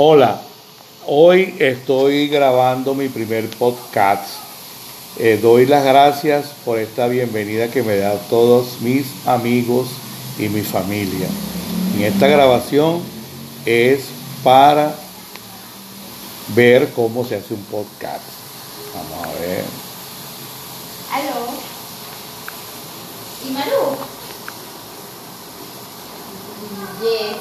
Hola, hoy estoy grabando mi primer podcast. Eh, doy las gracias por esta bienvenida que me da todos mis amigos y mi familia. Y esta grabación es para ver cómo se hace un podcast. Vamos a ver. Aló. ¿Y Maru? Yes.